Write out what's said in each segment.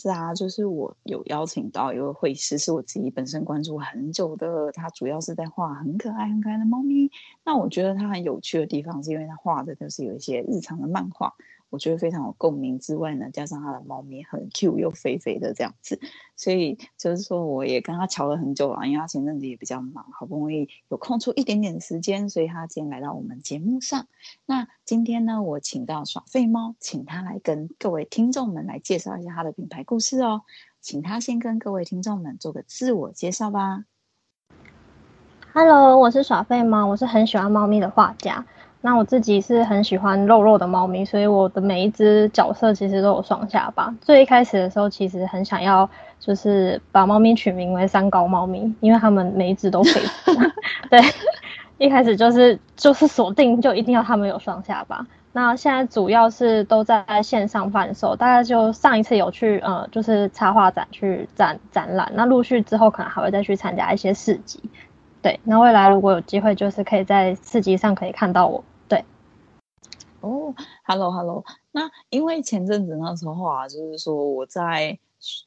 是啊，就是我有邀请到一位绘师，是我自己本身关注很久的。他主要是在画很可爱、很可爱的猫咪。那我觉得他很有趣的地方，是因为他画的都是有一些日常的漫画。我觉得非常有共鸣之外呢，加上他的猫咪很 Q 又肥肥的这样子，所以就是说我也跟他乔了很久了，因为他前阵子也比较忙，好不容易有空出一点点时间，所以他今天来到我们节目上。那今天呢，我请到耍废猫，请他来跟各位听众们来介绍一下他的品牌故事哦，请他先跟各位听众们做个自我介绍吧。Hello，我是耍废猫，我是很喜欢猫咪的画家。那我自己是很喜欢肉肉的猫咪，所以我的每一只角色其实都有双下巴。最一开始的时候，其实很想要就是把猫咪取名为三高猫咪，因为它们每一只都可以。对，一开始就是就是锁定就一定要它们有双下巴。那现在主要是都在线上贩售，大概就上一次有去呃就是插画展去展展览，那陆续之后可能还会再去参加一些市集。对，那未来如果有机会，就是可以在市集上可以看到我。对，哦，Hello Hello，那因为前阵子那时候啊，就是说我在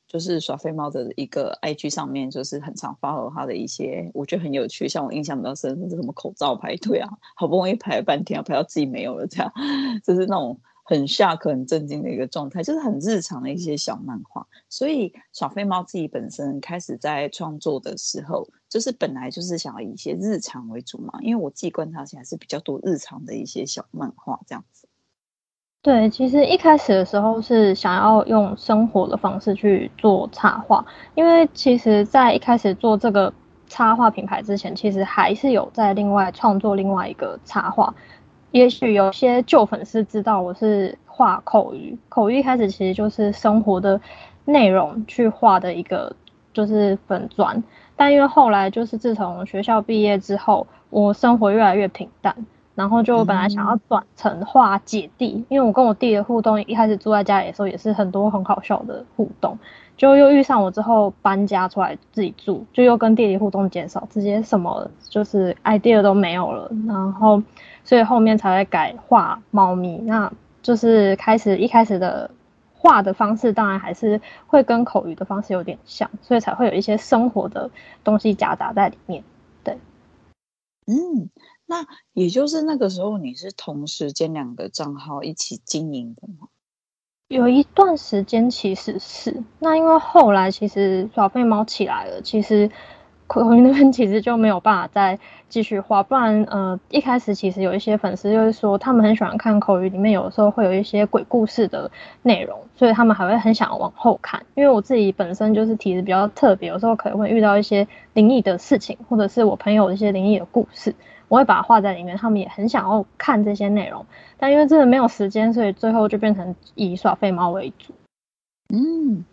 就是耍废猫的一个 IG 上面，就是很常 follow 他的一些，我觉得很有趣，像我印象比较深是什么口罩排队啊，好不容易排了半天啊，排到自己没有了，这样 就是那种。很 shock 很震惊的一个状态，就是很日常的一些小漫画。所以小飞猫自己本身开始在创作的时候，就是本来就是想要以一些日常为主嘛。因为我自己观察起来是比较多日常的一些小漫画这样子。对，其实一开始的时候是想要用生活的方式去做插画，因为其实在一开始做这个插画品牌之前，其实还是有在另外创作另外一个插画。也许有些旧粉丝知道我是画口语，口语一开始其实就是生活的内容去画的一个就是粉砖，但因为后来就是自从学校毕业之后，我生活越来越平淡，然后就本来想要转成画姐弟，嗯、因为我跟我弟的互动一开始住在家里的时候也是很多很好笑的互动，就又遇上我之后搬家出来自己住，就又跟弟弟互动减少，直接什么就是 idea 都没有了，然后。所以后面才会改画猫咪，那就是开始一开始的画的方式，当然还是会跟口语的方式有点像，所以才会有一些生活的东西夹杂在里面。对，嗯，那也就是那个时候你是同时间两个账号一起经营的吗？有一段时间其实是，那因为后来其实耍废猫起来了，其实。口语那边其实就没有办法再继续画，不然呃一开始其实有一些粉丝就是说他们很喜欢看口语里面有的时候会有一些鬼故事的内容，所以他们还会很想往后看。因为我自己本身就是体质比较特别，有时候可能会遇到一些灵异的事情，或者是我朋友一些灵异的故事，我会把它画在里面，他们也很想要看这些内容，但因为真的没有时间，所以最后就变成以耍废猫为主。嗯，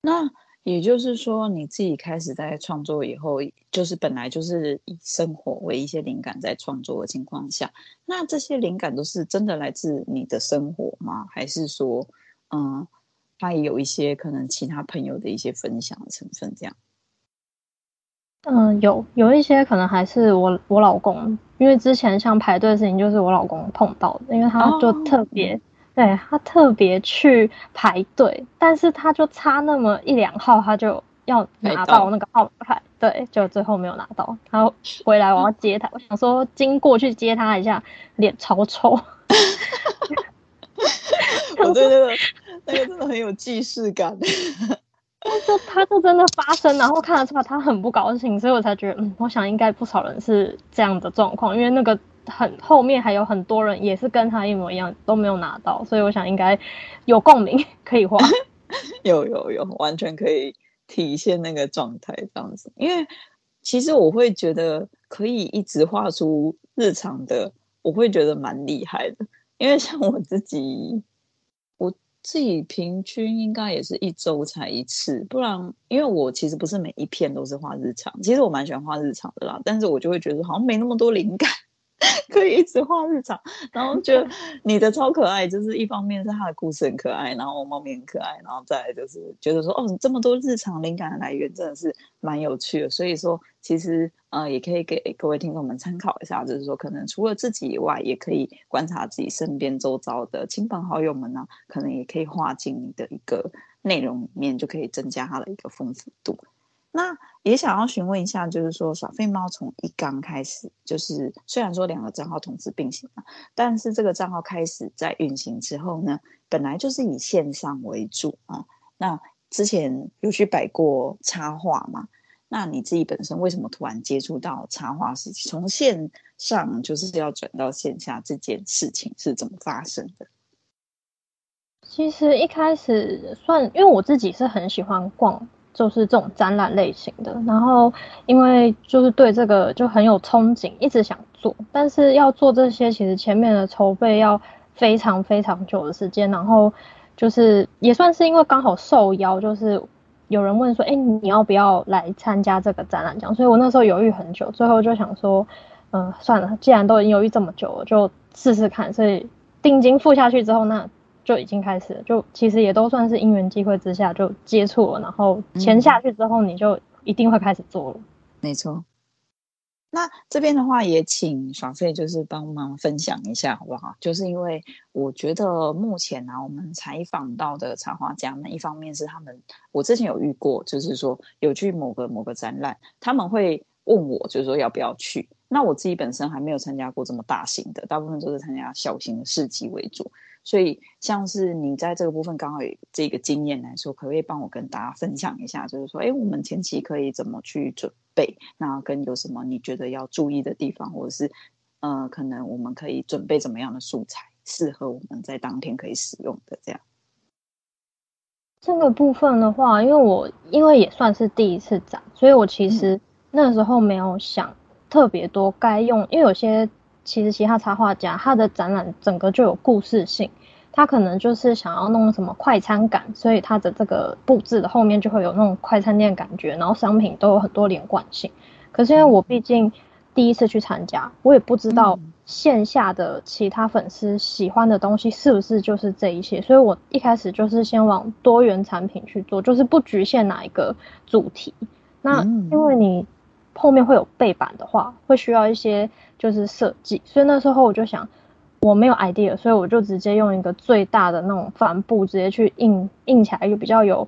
那。也就是说，你自己开始在创作以后，就是本来就是以生活为一些灵感在创作的情况下，那这些灵感都是真的来自你的生活吗？还是说，嗯，他也有一些可能其他朋友的一些分享成分？这样？嗯，有有一些可能还是我我老公，因为之前像排队的事情，就是我老公碰到的，因为他就特别。哦对，他特别去排队，但是他就差那么一两号，他就要拿到那个号码牌，对，就最后没有拿到。他回来我要接他，我想说经过去接他一下，脸超臭。我对那个那个真的很有既视感。就他就真的发生，然后看得出来他很不高兴，所以我才觉得，嗯，我想应该不少人是这样的状况，因为那个。很后面还有很多人也是跟他一模一样都没有拿到，所以我想应该有共鸣可以画，有有有，完全可以体现那个状态这样子。因为其实我会觉得可以一直画出日常的，我会觉得蛮厉害的。因为像我自己，我自己平均应该也是一周才一次，不然因为我其实不是每一篇都是画日常，其实我蛮喜欢画日常的啦，但是我就会觉得好像没那么多灵感。可以一直画日常，然后觉得你的超可爱，就是一方面是他的故事很可爱，然后猫咪很可爱，然后再来就是觉得说哦，这么多日常灵感的来源真的是蛮有趣的。所以说，其实呃也可以给各位听众们参考一下，就是说可能除了自己以外，也可以观察自己身边周遭的亲朋好友们呢，可能也可以画进你的一个内容里面就可以增加它的一个丰富度。那也想要询问一下，就是说耍废猫从一刚开始，就是虽然说两个账号同时并行嘛，但是这个账号开始在运行之后呢，本来就是以线上为主啊。那之前有去摆过插画嘛？那你自己本身为什么突然接触到插画事情？从线上就是要转到线下这件事情是怎么发生的？其实一开始算，因为我自己是很喜欢逛。就是这种展览类型的，然后因为就是对这个就很有憧憬，一直想做，但是要做这些，其实前面的筹备要非常非常久的时间，然后就是也算是因为刚好受邀，就是有人问说，哎，你要不要来参加这个展览？这样，所以我那时候犹豫很久，最后就想说，嗯、算了，既然都已经犹豫这么久了，就试试看。所以定金付下去之后，那。就已经开始了，就其实也都算是因缘际会之下就接触了，然后钱下去之后，你就一定会开始做了。嗯、没错。那这边的话，也请爽费就是帮忙分享一下，好不好？就是因为我觉得目前呢、啊，我们采访到的插画家们，一方面是他们，我之前有遇过，就是说有去某个某个展览，他们会问我，就是说要不要去。那我自己本身还没有参加过这么大型的，大部分都是参加小型的市集为主。所以，像是你在这个部分刚好有这个经验来说，可不可以帮我跟大家分享一下？就是说，哎，我们前期可以怎么去准备？那跟有什么你觉得要注意的地方，或者是，呃，可能我们可以准备怎么样的素材，适合我们在当天可以使用的这样。这个部分的话，因为我因为也算是第一次展，所以我其实那时候没有想特别多该用，因为有些。其实其他插画家他的展览整个就有故事性，他可能就是想要弄什么快餐感，所以他的这个布置的后面就会有那种快餐店感觉，然后商品都有很多连贯性。可是因为我毕竟第一次去参加，我也不知道线下的其他粉丝喜欢的东西是不是就是这一些，所以我一开始就是先往多元产品去做，就是不局限哪一个主题。那因为你后面会有背板的话，会需要一些。就是设计，所以那时候我就想，我没有 idea，所以我就直接用一个最大的那种帆布，直接去印印起来，就比较有，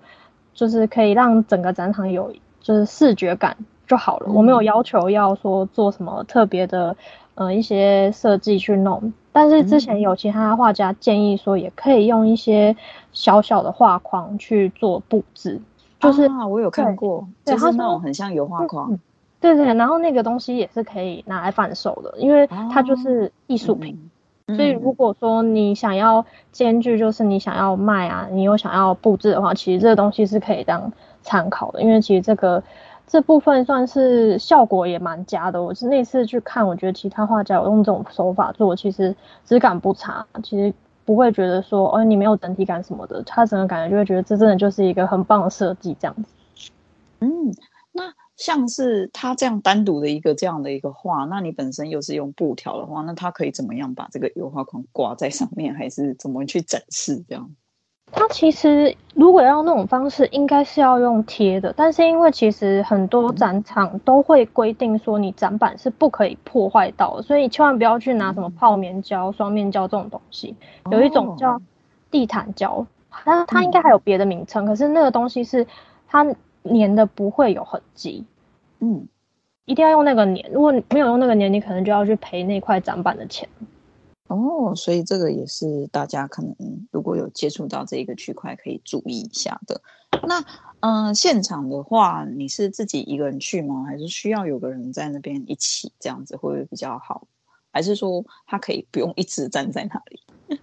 就是可以让整个展场有就是视觉感就好了。嗯、我没有要求要说做什么特别的，呃，一些设计去弄。但是之前有其他画家建议说，也可以用一些小小的画框去做布置，就是、啊、我有看过，就是那种很像油画框。对对，然后那个东西也是可以拿来贩售的，因为它就是艺术品。哦、所以如果说你想要兼具，就是你想要卖啊，你又想要布置的话，其实这个东西是可以当参考的。因为其实这个这部分算是效果也蛮佳的。我是那次去看，我觉得其他画家有用这种手法做，其实质感不差，其实不会觉得说哦你没有整体感什么的，他整个感觉就会觉得这真的就是一个很棒的设计这样子。嗯，那。像是他这样单独的一个这样的一个画，那你本身又是用布条的话，那他可以怎么样把这个油画框挂在上面，还是怎么去展示这样？它其实如果要用那种方式，应该是要用贴的，但是因为其实很多展场都会规定说你展板是不可以破坏到的，所以千万不要去拿什么泡棉胶、双面胶这种东西。有一种叫地毯胶，它它应该还有别的名称，可是那个东西是它。粘的不会有痕迹，嗯，一定要用那个粘。如果你没有用那个粘，你可能就要去赔那块展板的钱。哦，所以这个也是大家可能如果有接触到这一个区块可以注意一下的。那嗯、呃，现场的话，你是自己一个人去吗？还是需要有个人在那边一起这样子会不会比较好？还是说他可以不用一直站在那里？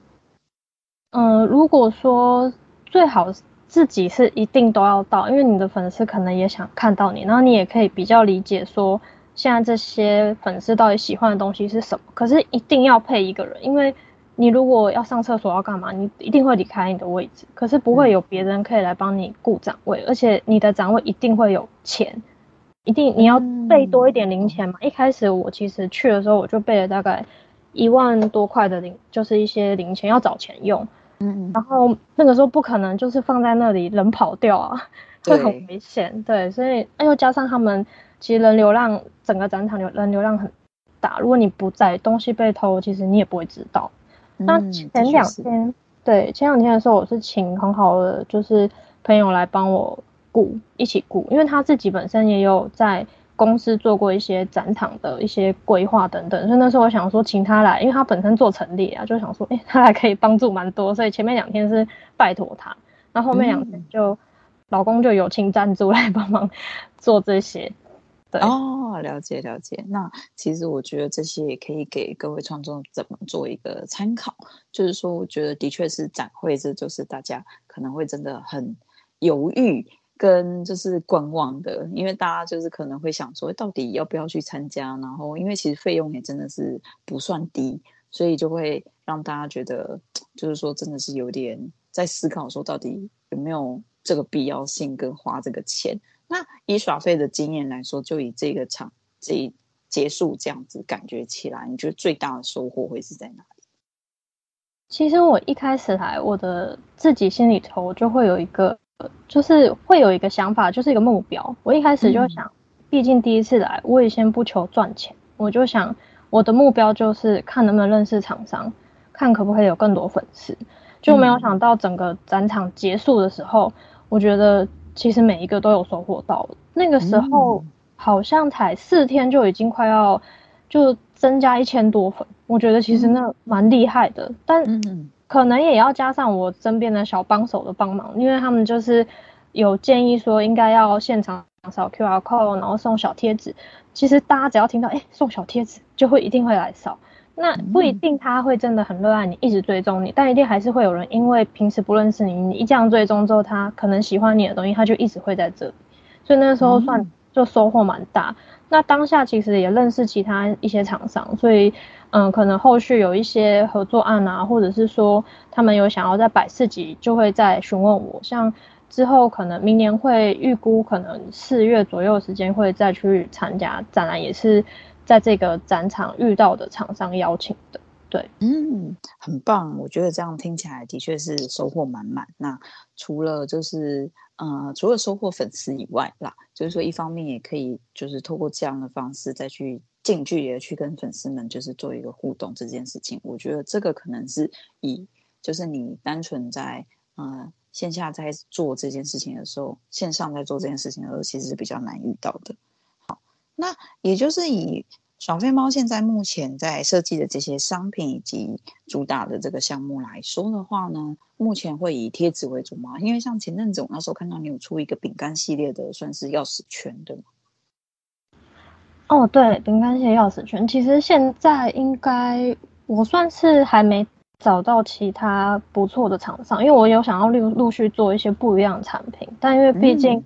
嗯、呃，如果说最好是。自己是一定都要到，因为你的粉丝可能也想看到你，然后你也可以比较理解说现在这些粉丝到底喜欢的东西是什么。可是一定要配一个人，因为你如果要上厕所要干嘛，你一定会离开你的位置，可是不会有别人可以来帮你顾展位，而且你的展位一定会有钱，一定你要备多一点零钱嘛。一开始我其实去的时候我就备了大概一万多块的零，就是一些零钱要找钱用。嗯，然后那个时候不可能就是放在那里人跑掉啊，会很危险。对，所以哎呦，加上他们其实人流量，整个展场流人流量很大，如果你不在，东西被偷，其实你也不会知道。嗯、那前两天，对，前两天的时候，我是请很好的就是朋友来帮我顾，一起顾，因为他自己本身也有在公司做过一些展场的一些规划等等，所以那时候我想说请他来，因为他本身做陈列啊，就想说，哎、欸，他还可以帮助蛮多，所以前面两天是拜托他，那后，后面两天就、嗯、老公就友情赞助来帮忙做这些。对哦，了解了解。那其实我觉得这些也可以给各位创作者们做一个参考。就是说，我觉得的确是展会，这就是大家可能会真的很犹豫跟就是观望的，因为大家就是可能会想说，到底要不要去参加？然后，因为其实费用也真的是不算低，所以就会让大家觉得，就是说真的是有点在思考，说到底有没有这个必要性跟花这个钱。那以耍费的经验来说，就以这个场这一结束这样子感觉起来，你觉得最大的收获会是在哪里？其实我一开始来，我的自己心里头就会有一个，就是会有一个想法，就是一个目标。我一开始就想，嗯、毕竟第一次来，我也先不求赚钱，我就想我的目标就是看能不能认识厂商，看可不可以有更多粉丝。就没有想到整个展场结束的时候，嗯、我觉得。其实每一个都有收获到了，那个时候好像才四天就已经快要就增加一千多粉，我觉得其实那蛮厉害的，但可能也要加上我身边的小帮手的帮忙，因为他们就是有建议说应该要现场扫 QR code，然后送小贴纸。其实大家只要听到哎送小贴纸，就会一定会来扫。那不一定他会真的很热爱你，一直追踪你，但一定还是会有人因为平时不认识你，你一这样追踪之后，他可能喜欢你的东西，他就一直会在这里。所以那时候算就收获蛮大。那当下其实也认识其他一些厂商，所以嗯，可能后续有一些合作案啊，或者是说他们有想要在摆市集，就会再询问我。像之后可能明年会预估，可能四月左右时间会再去参加展览，也是。在这个展场遇到的厂商邀请的，对，嗯，很棒，我觉得这样听起来的确是收获满满。那除了就是，呃，除了收获粉丝以外啦，就是说一方面也可以就是透过这样的方式再去近距离的去跟粉丝们就是做一个互动这件事情，我觉得这个可能是以就是你单纯在呃线下在做这件事情的时候，线上在做这件事情的时候，其实是比较难遇到的。好那也就是以耍废猫现在目前在设计的这些商品以及主打的这个项目来说的话呢，目前会以贴纸为主吗？因为像前阵子我那时候看到你有出一个饼干系列的，算是钥匙圈，对吗？哦，对，饼干系列钥匙圈，其实现在应该我算是还没找到其他不错的厂商，因为我有想要陆陆续做一些不一样的产品，但因为毕竟、嗯。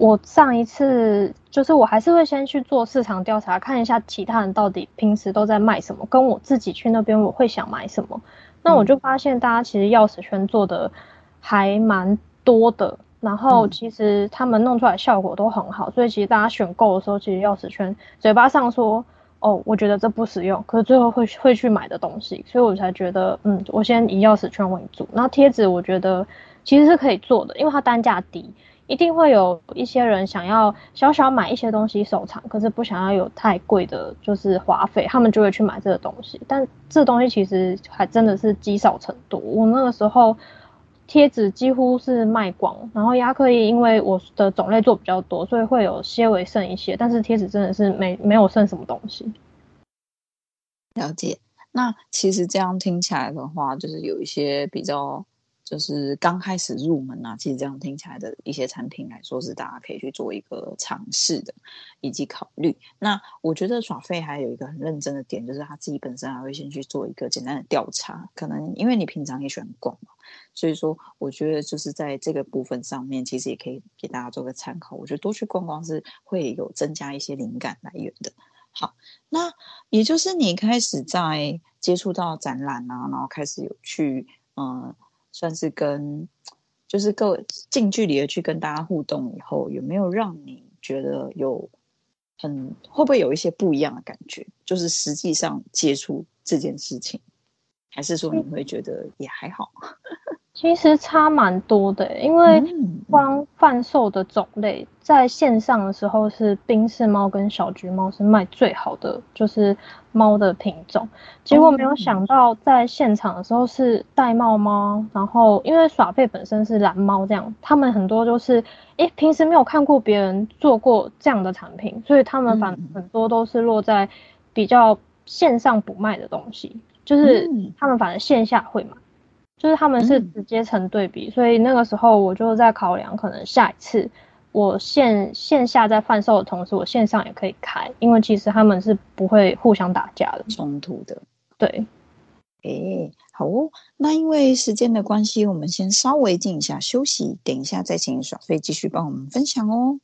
我上一次就是我还是会先去做市场调查，看一下其他人到底平时都在卖什么，跟我自己去那边我会想买什么。那我就发现大家其实钥匙圈做的还蛮多的，然后其实他们弄出来效果都很好，所以其实大家选购的时候，其实钥匙圈嘴巴上说哦，我觉得这不实用，可是最后会会去买的东西，所以我才觉得嗯，我先以钥匙圈为主。然后贴纸我觉得其实是可以做的，因为它单价低。一定会有一些人想要小小买一些东西收藏，可是不想要有太贵的，就是花费，他们就会去买这个东西。但这东西其实还真的是积少成多。我那个时候贴纸几乎是卖光，然后亚克力因为我的种类做比较多，所以会有些微剩一些，但是贴纸真的是没没有剩什么东西。了解。那其实这样听起来的话，就是有一些比较。就是刚开始入门啊，其实这样听起来的一些产品来说，是大家可以去做一个尝试的，以及考虑。那我觉得耍费还有一个很认真的点，就是他自己本身还会先去做一个简单的调查。可能因为你平常也喜欢逛嘛，所以说我觉得就是在这个部分上面，其实也可以给大家做个参考。我觉得多去逛逛是会有增加一些灵感来源的。好，那也就是你开始在接触到展览啊，然后开始有去嗯。算是跟，就是够近距离的去跟大家互动以后，有没有让你觉得有很会不会有一些不一样的感觉？就是实际上接触这件事情，还是说你会觉得也还好？其实差蛮多的，因为光贩售的种类，在线上的时候是宾士猫跟小橘猫是卖最好的，就是猫的品种。结果没有想到在现场的时候是玳瑁猫，然后因为耍费本身是蓝猫，这样他们很多就是，诶，平时没有看过别人做过这样的产品，所以他们反很多都是落在比较线上不卖的东西，就是他们反正线下会买。就是他们是直接成对比，嗯，所以那个时候我就在考量，可能下一次我线线下在贩售的同时，我线上也可以开，因为其实他们是不会互相打架的冲突的。对，哎，好哦，那因为时间的关系，我们先稍微静一下休息，等一下再请小飞继续帮我们分享哦。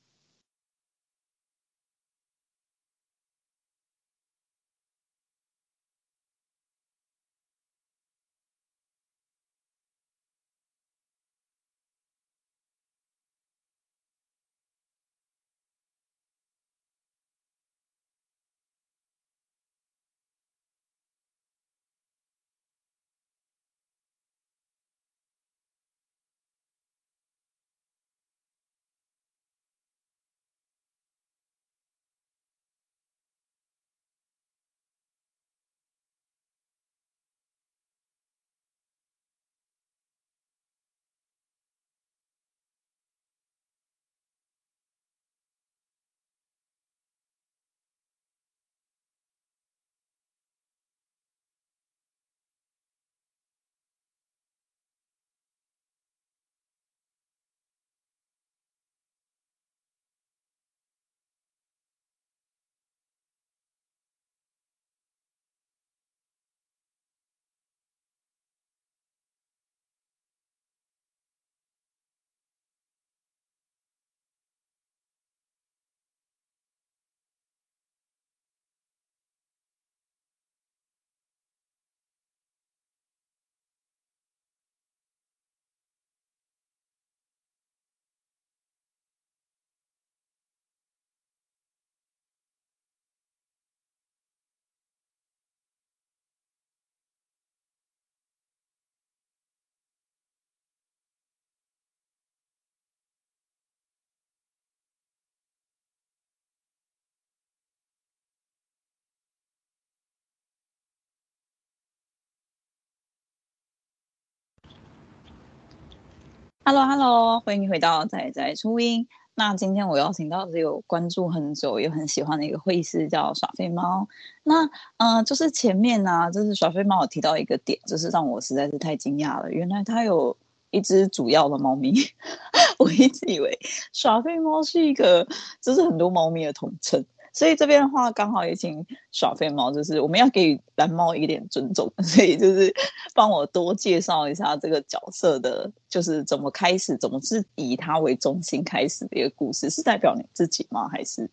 Hello Hello，欢迎回到仔仔初音。那今天我邀请到是有关注很久也很喜欢的一个绘师，叫耍废猫。那呃，就是前面呢、就是耍废猫有提到一个点，就是让我实在是太惊讶了。原来他有一只主要的猫咪，我一直以为耍废猫是一个，就是很多猫咪的统称。所以这边的话，刚好也请耍废猫，就是我们要给蓝猫一点尊重，所以就是帮我多介绍一下这个角色的，就是怎么开始，怎么是以他为中心开始的一个故事，是代表你自己吗？还是？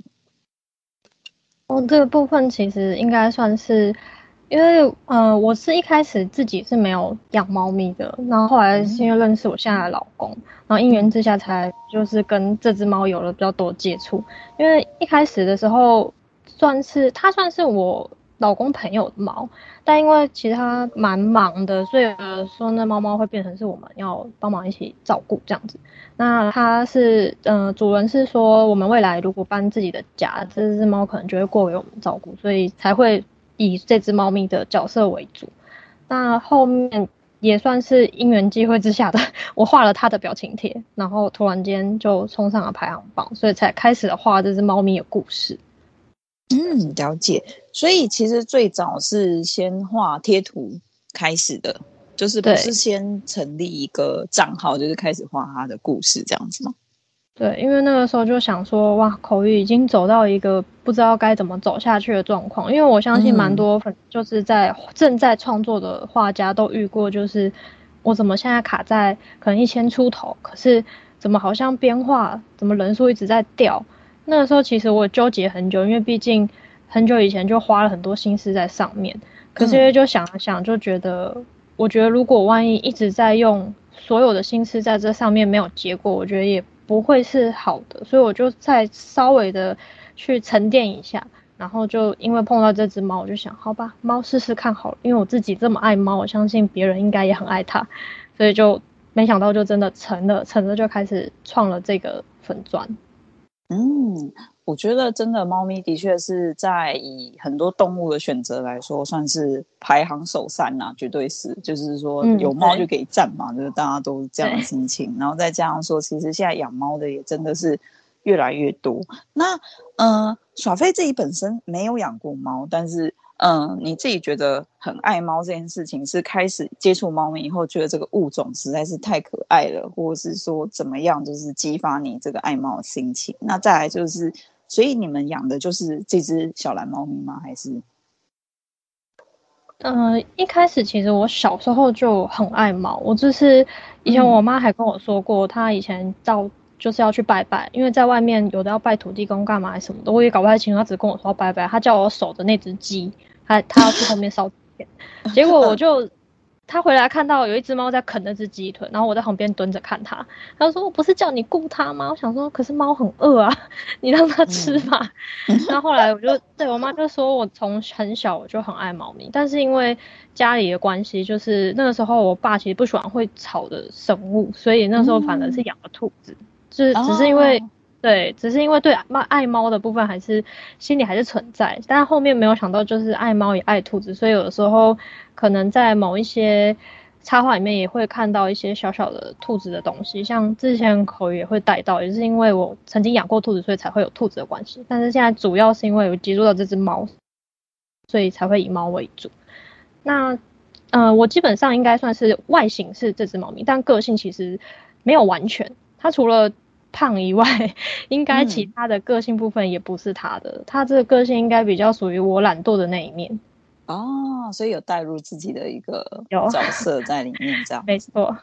哦，这个部分其实应该算是。因为呃，我是一开始自己是没有养猫咪的，然后后来是因为认识我现在的老公，然后因缘之下才就是跟这只猫有了比较多接触。因为一开始的时候，算是它算是我老公朋友的猫，但因为其实它蛮忙的，所以说那猫猫会变成是我们要帮忙一起照顾这样子。那它是呃，主人是说我们未来如果搬自己的家，这只猫可能就会过给我们照顾，所以才会。以这只猫咪的角色为主，那后面也算是因缘际会之下的，我画了它的表情贴，然后突然间就冲上了排行榜，所以才开始了画这只猫咪的故事。嗯，了解。所以其实最早是先画贴图开始的，就是不是先成立一个账号，就是开始画它的故事这样子吗？对，因为那个时候就想说，哇，口语已经走到一个不知道该怎么走下去的状况。因为我相信蛮多粉，就是在正在创作的画家都遇过，就是我怎么现在卡在可能一千出头，可是怎么好像编画怎么人数一直在掉。那个时候其实我纠结很久，因为毕竟很久以前就花了很多心思在上面，可是因为就想了想，就觉得，我觉得如果万一一直在用所有的心思在这上面没有结果，我觉得也。不会是好的，所以我就再稍微的去沉淀一下，然后就因为碰到这只猫，我就想，好吧，猫试试看好了，因为我自己这么爱猫，我相信别人应该也很爱它，所以就没想到就真的成了，成了就开始创了这个粉砖。嗯，我觉得真的猫咪的确是在以很多动物的选择来说，算是排行首三呐、啊，绝对是。就是说有猫就可以占嘛，嗯、就是大家都是这样的心情。然后再加上说，其实现在养猫的也真的是越来越多。那呃，耍飞自己本身没有养过猫，但是。嗯，你自己觉得很爱猫这件事情，是开始接触猫咪以后，觉得这个物种实在是太可爱了，或者是说怎么样，就是激发你这个爱猫的心情？那再来就是，所以你们养的就是这只小蓝猫咪吗？还是？嗯、呃，一开始其实我小时候就很爱猫，我就是以前我妈还跟我说过，她以前到就是要去拜拜，因为在外面有的要拜土地公干嘛什么的，我也搞不太清楚，她只跟我说拜拜，她叫我守着那只鸡。她她要去后面烧钱，结果我就他回来看到有一只猫在啃那只鸡腿，然后我在旁边蹲着看他。他说：“我不是叫你顾它吗？”我想说：“可是猫很饿啊，你让它吃吧。嗯”那后来我就对我妈就说：“我从很小我就很爱猫咪，但是因为家里的关系，就是那个时候我爸其实不喜欢会吵的生物，所以那时候反而是养了兔子，嗯、就是只是因为。哦”对，只是因为对猫爱猫的部分还是心里还是存在，但后面没有想到就是爱猫也爱兔子，所以有的时候可能在某一些插画里面也会看到一些小小的兔子的东西，像之前口语也会带到，也是因为我曾经养过兔子，所以才会有兔子的关系。但是现在主要是因为我接触到这只猫，所以才会以猫为主。那呃，我基本上应该算是外形是这只猫咪，但个性其实没有完全，它除了。胖以外，应该其他的个性部分也不是他的。他、嗯、这个个性应该比较属于我懒惰的那一面。哦，所以有带入自己的一个角色在里面，这样 没错。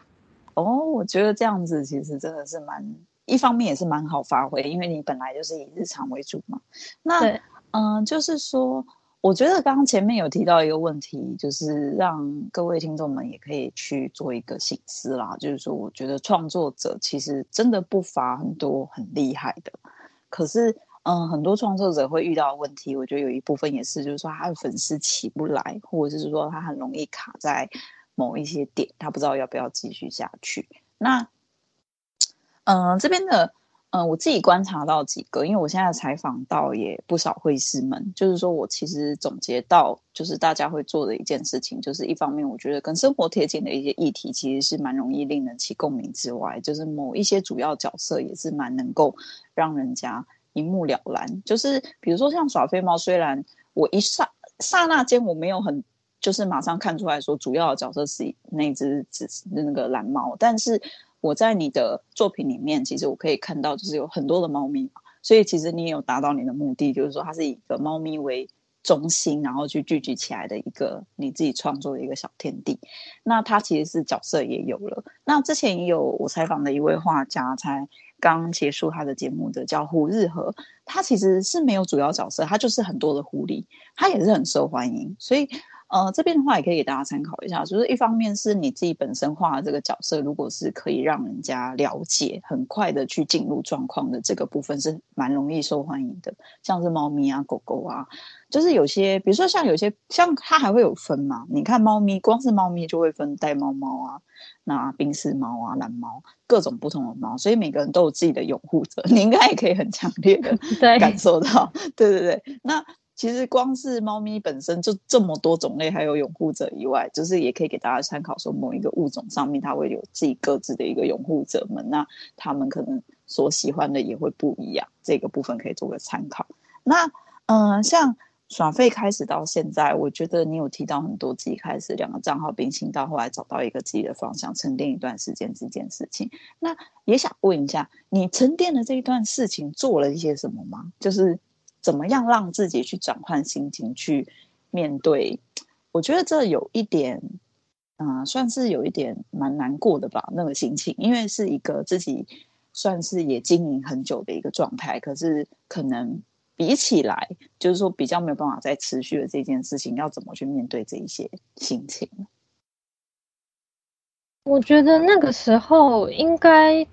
哦，我觉得这样子其实真的是蛮，一方面也是蛮好发挥，因为你本来就是以日常为主嘛。那嗯、呃，就是说。我觉得刚刚前面有提到一个问题，就是让各位听众们也可以去做一个醒思啦。就是说，我觉得创作者其实真的不乏很多很厉害的，可是，嗯，很多创作者会遇到的问题，我觉得有一部分也是，就是说他的粉丝起不来，或者是说他很容易卡在某一些点，他不知道要不要继续下去。那，嗯，这边的。嗯，我自己观察到几个，因为我现在采访到也不少会师们，就是说我其实总结到，就是大家会做的一件事情，就是一方面我觉得跟生活贴近的一些议题，其实是蛮容易令人起共鸣之外，就是某一些主要角色也是蛮能够让人家一目了然。就是比如说像耍飞猫，虽然我一刹刹那间我没有很就是马上看出来说主要的角色是那只只那个蓝猫，但是。我在你的作品里面，其实我可以看到，就是有很多的猫咪嘛，所以其实你也有达到你的目的，就是说它是以一个猫咪为中心，然后去聚集起来的一个你自己创作的一个小天地。那它其实是角色也有了。那之前也有我采访的一位画家，才刚结束他的节目的，叫胡日和，他其实是没有主要角色，他就是很多的狐狸，他也是很受欢迎，所以。呃，这边的话也可以给大家参考一下，就是一方面是你自己本身画的这个角色，如果是可以让人家了解，很快的去进入状况的这个部分，是蛮容易受欢迎的。像是猫咪啊、狗狗啊，就是有些，比如说像有些，像它还会有分嘛？你看猫咪，光是猫咪就会分带猫猫啊、那宾士猫啊、蓝猫，各种不同的猫，所以每个人都有自己的拥护者，你应该也可以很强烈的感受到。对，对对对，那。其实光是猫咪本身就这么多种类，还有拥护者以外，就是也可以给大家参考，说某一个物种上面它会有自己各自的一个拥护者们，那他们可能所喜欢的也会不一样，这个部分可以做个参考。那嗯、呃，像耍费开始到现在，我觉得你有提到很多自己开始两个账号并行，到后来找到一个自己的方向，沉淀一段时间这件事情。那也想问一下，你沉淀的这一段事情做了一些什么吗？就是。怎么样让自己去转换心情，去面对？我觉得这有一点，嗯、算是有一点蛮难过的吧，那个心情，因为是一个自己算是也经营很久的一个状态，可是可能比起来，就是说比较没有办法再持续的这件事情，要怎么去面对这一些心情？我觉得那个时候应该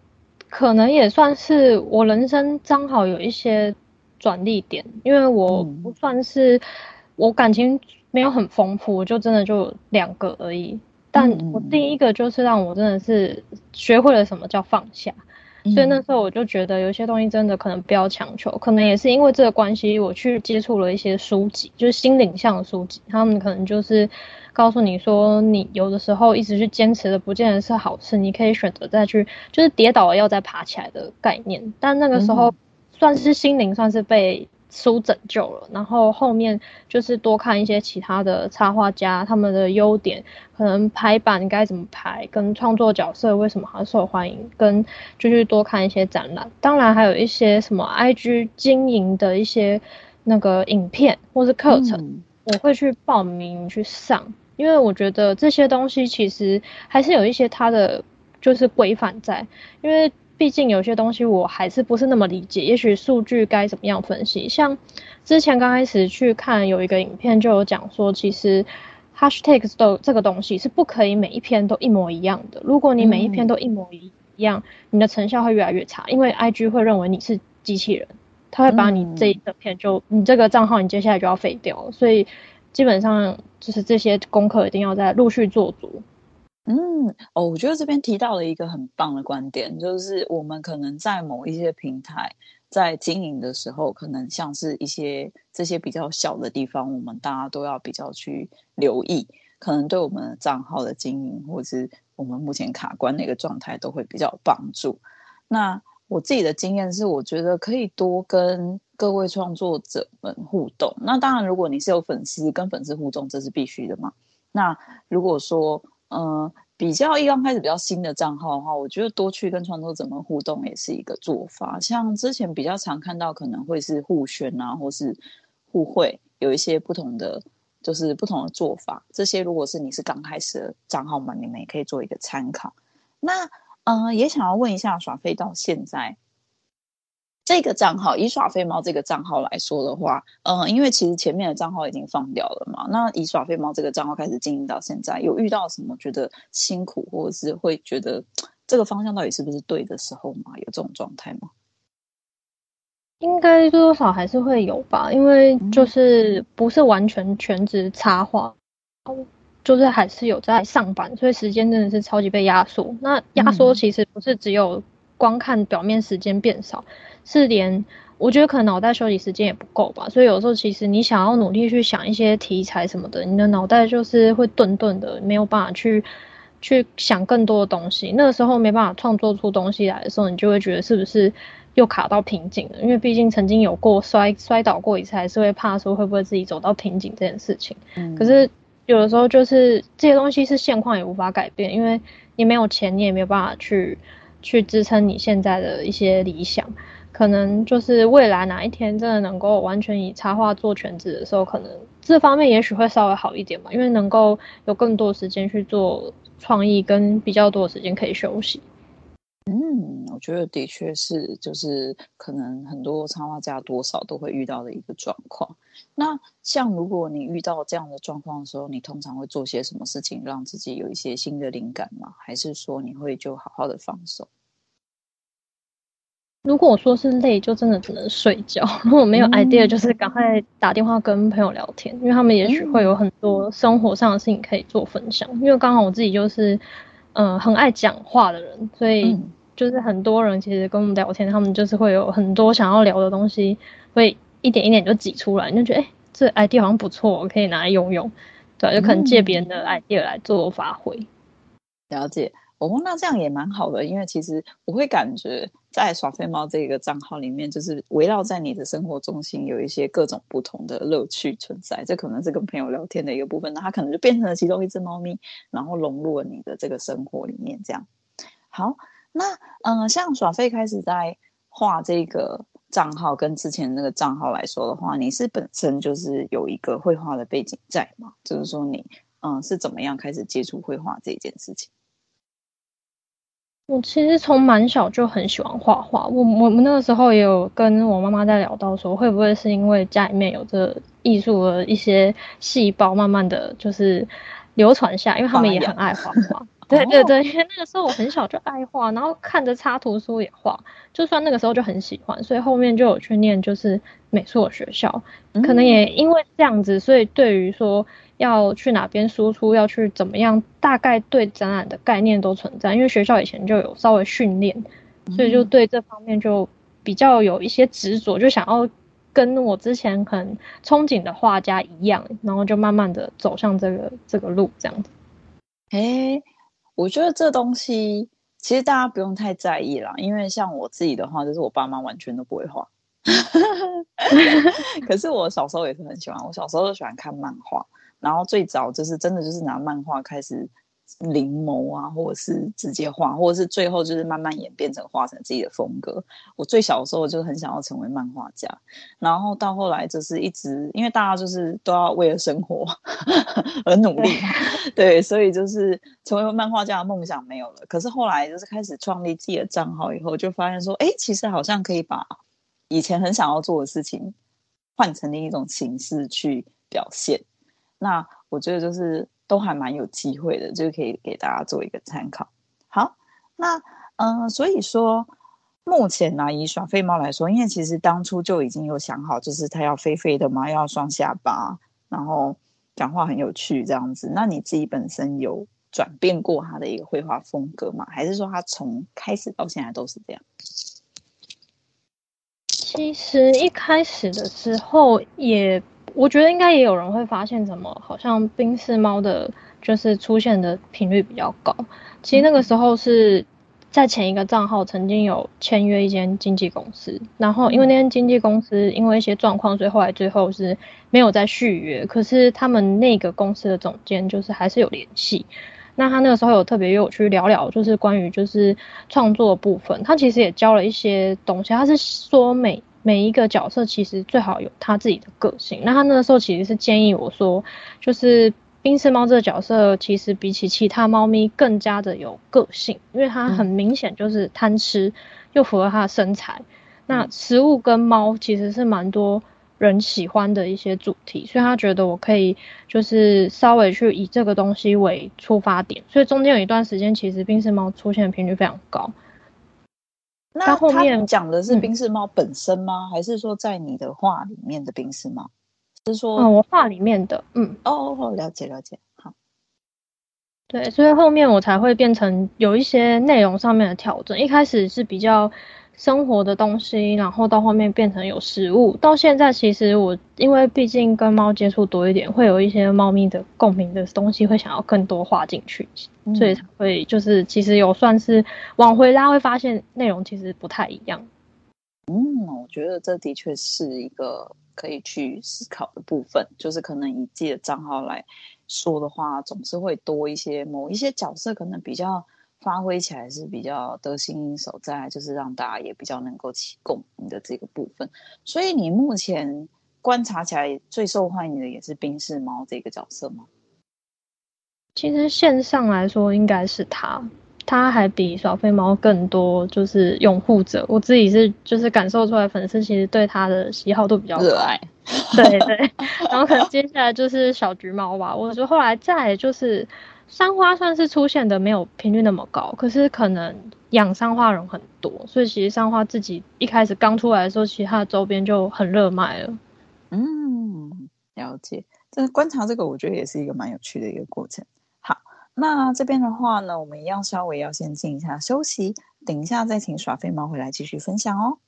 可能也算是我人生刚好有一些。转捩点，因为我不算是、嗯、我感情没有很丰富，就真的就两个而已。但我第一个就是让我真的是学会了什么叫放下。所以那时候我就觉得有些东西真的可能不要强求，可能也是因为这个关系，我去接触了一些书籍，就是心灵向的书籍，他们可能就是告诉你说，你有的时候一直去坚持的不见得是好事，你可以选择再去，就是跌倒了要再爬起来的概念。但那个时候算是心灵算是被。书拯救了，然后后面就是多看一些其他的插画家他们的优点，可能排版该怎么排，跟创作角色为什么还受欢迎，跟就去多看一些展览。当然还有一些什么 IG 经营的一些那个影片或是课程，嗯、我会去报名去上，因为我觉得这些东西其实还是有一些它的就是规范在，因为。毕竟有些东西我还是不是那么理解，也许数据该怎么样分析？像之前刚开始去看有一个影片，就有讲说，其实 hashtags 的这个东西是不可以每一篇都一模一样的。如果你每一篇都一模一样，嗯、你的成效会越来越差，因为 IG 会认为你是机器人，他会把你这一整片就、嗯、你这个账号你接下来就要废掉。所以基本上就是这些功课一定要在陆续做足。嗯，哦，我觉得这边提到了一个很棒的观点，就是我们可能在某一些平台在经营的时候，可能像是一些这些比较小的地方，我们大家都要比较去留意，可能对我们的账号的经营，或是我们目前卡关的一个状态，都会比较有帮助。那我自己的经验是，我觉得可以多跟各位创作者们互动。那当然，如果你是有粉丝，跟粉丝互动，这是必须的嘛。那如果说，呃，比较一刚开始比较新的账号的话，我觉得多去跟创作者们互动也是一个做法。像之前比较常看到可能会是互宣啊，或是互惠，有一些不同的就是不同的做法。这些如果是你是刚开始的账号嘛，你们也可以做一个参考。那嗯、呃，也想要问一下，耍飞到现在。这个账号以耍废猫这个账号来说的话，嗯，因为其实前面的账号已经放掉了嘛。那以耍废猫这个账号开始经营到现在，有遇到什么觉得辛苦，或者是会觉得这个方向到底是不是对的时候吗？有这种状态吗？应该多多少还是会有吧，因为就是不是完全全职插画，就是还是有在上班，所以时间真的是超级被压缩。那压缩其实不是只有光看表面时间变少。是连我觉得可能脑袋休息时间也不够吧，所以有时候其实你想要努力去想一些题材什么的，你的脑袋就是会顿顿的，没有办法去去想更多的东西。那个时候没办法创作出东西来的时候，你就会觉得是不是又卡到瓶颈了？因为毕竟曾经有过摔摔倒过一次，还是会怕说会不会自己走到瓶颈这件事情。嗯。可是有的时候就是这些东西是现况也无法改变，因为你没有钱，你也没有办法去去支撑你现在的一些理想。可能就是未来哪一天真的能够完全以插画做全职的时候，可能这方面也许会稍微好一点嘛，因为能够有更多时间去做创意，跟比较多的时间可以休息。嗯，我觉得的确是，就是可能很多插画家多少都会遇到的一个状况。那像如果你遇到这样的状况的时候，你通常会做些什么事情让自己有一些新的灵感吗？还是说你会就好好的放手？如果我说是累，就真的只能睡觉。如果没有 idea，就是赶快打电话跟朋友聊天，因为他们也许会有很多生活上的事情可以做分享。因为刚好我自己就是，嗯、呃，很爱讲话的人，所以就是很多人其实跟我们聊天，他们就是会有很多想要聊的东西，会一点一点就挤出来，你就觉得哎、欸，这 idea 好像不错，我可以拿来用用。对，就可能借别人的 idea 来做发挥。了解。哦，那这样也蛮好的，因为其实我会感觉在耍废猫这个账号里面，就是围绕在你的生活中心有一些各种不同的乐趣存在。这可能是跟朋友聊天的一个部分，那它可能就变成了其中一只猫咪，然后融入了你的这个生活里面。这样好，那嗯、像耍废开始在画这个账号，跟之前那个账号来说的话，你是本身就是有一个绘画的背景在吗？就是说你嗯、是怎么样开始接触绘画这件事情？我其实从蛮小就很喜欢画画，我我们那个时候也有跟我妈妈在聊到说，会不会是因为家里面有这艺术的一些细胞，慢慢的就是流传下，因为他们也很爱画画。对对对，因为那个时候我很小就爱画，然后看着插图书也画，就算那个时候就很喜欢，所以后面就有去念就是美术学校。可能也因为这样子，所以对于说要去哪边输出，要去怎么样，大概对展览的概念都存在。因为学校以前就有稍微训练，所以就对这方面就比较有一些执着，就想要跟我之前很憧憬的画家一样，然后就慢慢的走向这个这个路这样子。诶。我觉得这东西其实大家不用太在意啦，因为像我自己的话，就是我爸妈完全都不会画。可是我小时候也是很喜欢，我小时候就喜欢看漫画，然后最早就是真的就是拿漫画开始。临摹啊，或者是直接画，或者是最后就是慢慢演变成画成自己的风格。我最小的时候就很想要成为漫画家，然后到后来就是一直，因为大家就是都要为了生活 而努力，对，所以就是成为漫画家的梦想没有了。可是后来就是开始创立自己的账号以后，就发现说，哎，其实好像可以把以前很想要做的事情换成另一种形式去表现。那我觉得就是。都还蛮有机会的，就可以给大家做一个参考。好，那嗯、所以说目前呢，以耍废猫来说，因为其实当初就已经有想好，就是它要飞飞的嘛，要双下巴，然后讲话很有趣这样子。那你自己本身有转变过他的一个绘画风格吗？还是说他从开始到现在都是这样？其实一开始的时候也。我觉得应该也有人会发现，怎么好像冰室猫的，就是出现的频率比较高。其实那个时候是在前一个账号曾经有签约一间经纪公司，然后因为那间经纪公司因为一些状况，所以后来最后是没有再续约。可是他们那个公司的总监就是还是有联系。那他那个时候有特别约。我去聊聊，就是关于就是创作部分。他其实也教了一些东西，他是说每。每一个角色其实最好有他自己的个性。那他那个时候其实是建议我说，就是冰室猫这个角色其实比起其他猫咪更加的有个性，因为它很明显就是贪吃，又符合它的身材。那食物跟猫其实是蛮多人喜欢的一些主题，所以他觉得我可以就是稍微去以这个东西为出发点。所以中间有一段时间，其实冰室猫出现的频率非常高。那他后面讲的是冰室猫本身吗？嗯、还是说在你的画里面的冰室猫？是说，嗯，我画里面的，嗯，哦哦，了解了解，好，对，所以后面我才会变成有一些内容上面的调整。一开始是比较。生活的东西，然后到后面变成有食物，到现在其实我因为毕竟跟猫接触多一点，会有一些猫咪的共鸣的东西，会想要更多画进去，嗯、所以才会就是其实有算是往回拉，会发现内容其实不太一样。嗯，我觉得这的确是一个可以去思考的部分，就是可能以自己的账号来说的话，总是会多一些某一些角色可能比较。发挥起来是比较得心应手，在就是让大家也比较能够起共鸣的这个部分。所以你目前观察起来最受欢迎的也是冰室猫这个角色吗？其实线上来说应该是它，它还比小飞猫更多就是拥护者。我自己是就是感受出来，粉丝其实对它的喜好度比较热爱。对对，然后可能接下来就是小橘猫吧。我觉得后来再就是。山花算是出现的没有频率那么高，可是可能养山花人很多，所以其实山花自己一开始刚出来的时候，其实它的周边就很热卖了。嗯，了解。这观察这个，我觉得也是一个蛮有趣的一个过程。好，那这边的话呢，我们一样稍微要先静一下休息，等一下再请耍飞猫回来继续分享哦。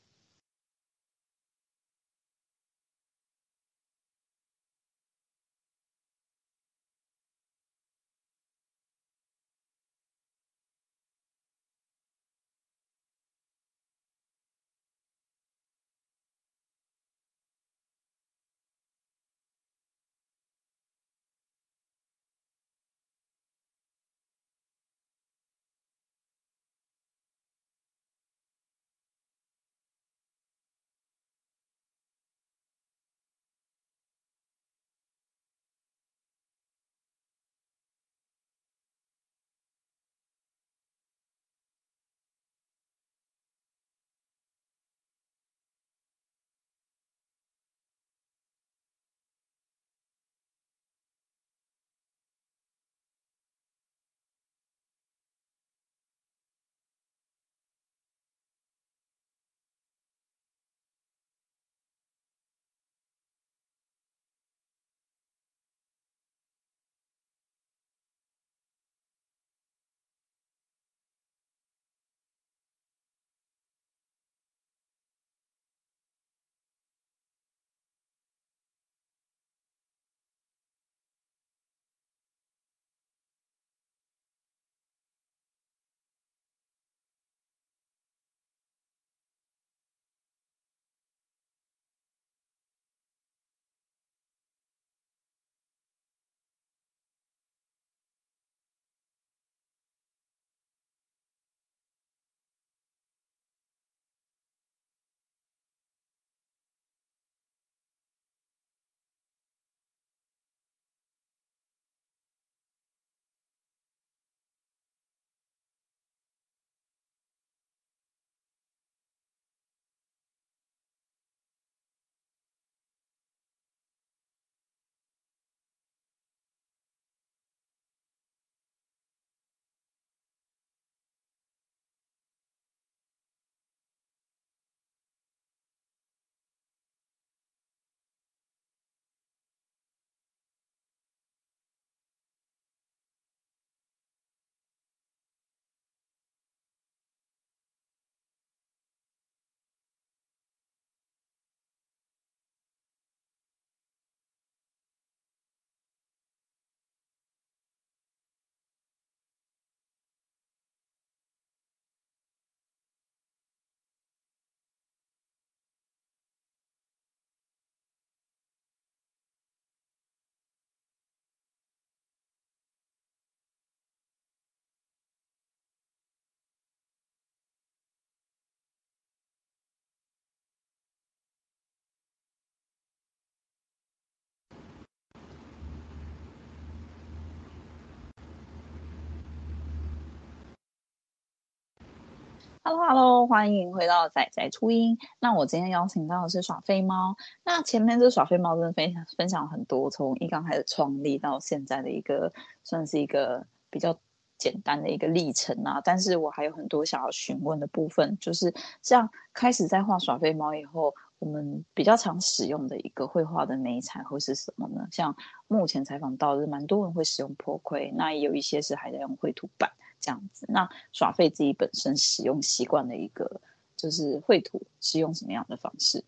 Hello，Hello，欢迎回到仔仔初音。那我今天邀请到的是耍飞猫。那前面这耍飞猫真的分享分享很多，从一刚开始创立到现在的一个，算是一个比较简单的一个历程啊。但是我还有很多想要询问的部分，就是像开始在画耍飞猫以后，我们比较常使用的一个绘画的媒材会是什么呢？像目前采访到的，蛮多人会使用破盔那也有一些是还在用绘图板。这样子，那耍废自己本身使用习惯的一个就是绘图，是用什么样的方式？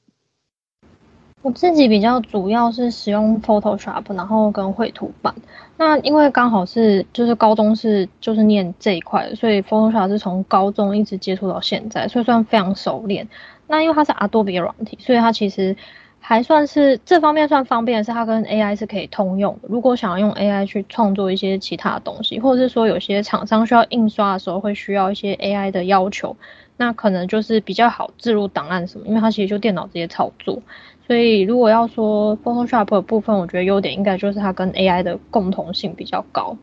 我自己比较主要是使用 Photoshop，然后跟绘图板。那因为刚好是就是高中是就是念这一块，所以 Photoshop 是从高中一直接触到现在，所以算非常熟练。那因为它是 Adobe 软体，所以它其实。还算是这方面算方便的是，它跟 AI 是可以通用的。如果想要用 AI 去创作一些其他的东西，或者是说有些厂商需要印刷的时候会需要一些 AI 的要求，那可能就是比较好置入档案什么，因为它其实就电脑直接操作。所以如果要说 Photoshop 的部分，我觉得优点应该就是它跟 AI 的共同性比较高。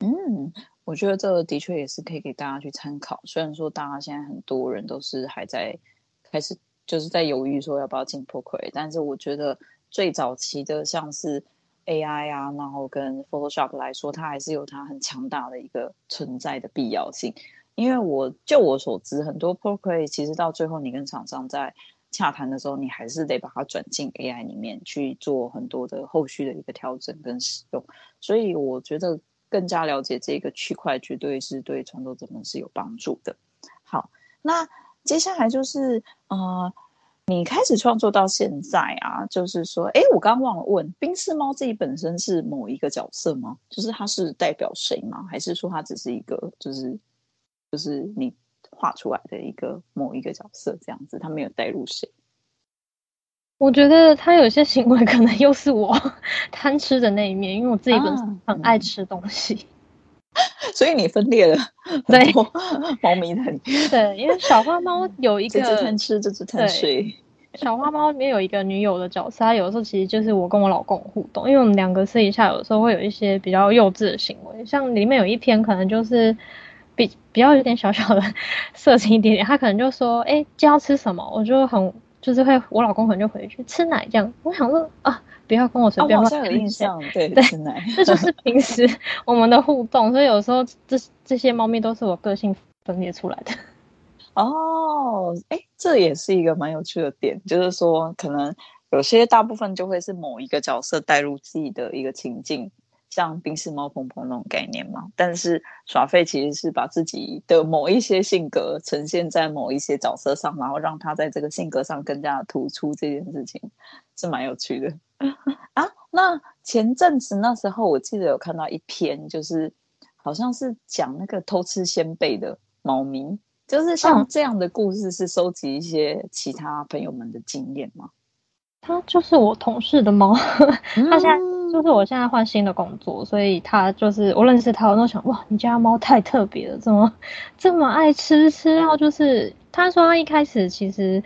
嗯，我觉得这个的确也是可以给大家去参考。虽然说大家现在很多人都是还在开始。就是在犹豫说要不要进 Procreate，但是我觉得最早期的像是 AI 啊，然后跟 Photoshop 来说，它还是有它很强大的一个存在的必要性。因为我就我所知，很多 Procreate 其实到最后你跟厂商在洽谈的时候，你还是得把它转进 AI 里面去做很多的后续的一个调整跟使用。所以我觉得更加了解这个区块，绝对是对创作者们是有帮助的。好，那。接下来就是呃，你开始创作到现在啊，就是说，哎，我刚刚忘了问，冰室猫自己本身是某一个角色吗？就是它是代表谁吗？还是说它只是一个，就是就是你画出来的一个某一个角色这样子？它没有带入谁？我觉得他有些行为可能又是我 贪吃的那一面，因为我自己本身很爱吃东西。所以你分裂了很多猫咪的对，对，因为小花猫有一个这只贪吃，这只贪睡。小花猫里面有一个女友的角色，它有的时候其实就是我跟我老公互动，因为我们两个私底下有的时候会有一些比较幼稚的行为，像里面有一篇可能就是比比较有点小小的 色情一点点，他可能就说：“哎，今天要吃什么？”我就很就是会，我老公可能就回去吃奶这样。我想说啊。不要跟我随便乱。哦、有印象，对对，这就是平时我们的互动，所以有时候这这些猫咪都是我个性分裂出来的。哦，哎，这也是一个蛮有趣的点，就是说，可能有些大部分就会是某一个角色带入自己的一个情境。像冰室猫蓬蓬那种概念嘛，但是耍废其实是把自己的某一些性格呈现在某一些角色上，然后让他在这个性格上更加突出，这件事情是蛮有趣的 啊。那前阵子那时候，我记得有看到一篇，就是好像是讲那个偷吃仙贝的猫咪，就是像这样的故事，是收集一些其他朋友们的经验吗？他就是我同事的猫，他现在就是我现在换新的工作，所以他就是我认识他，我都想哇，你家猫太特别了，怎么这么爱吃吃？到就是他说他一开始其实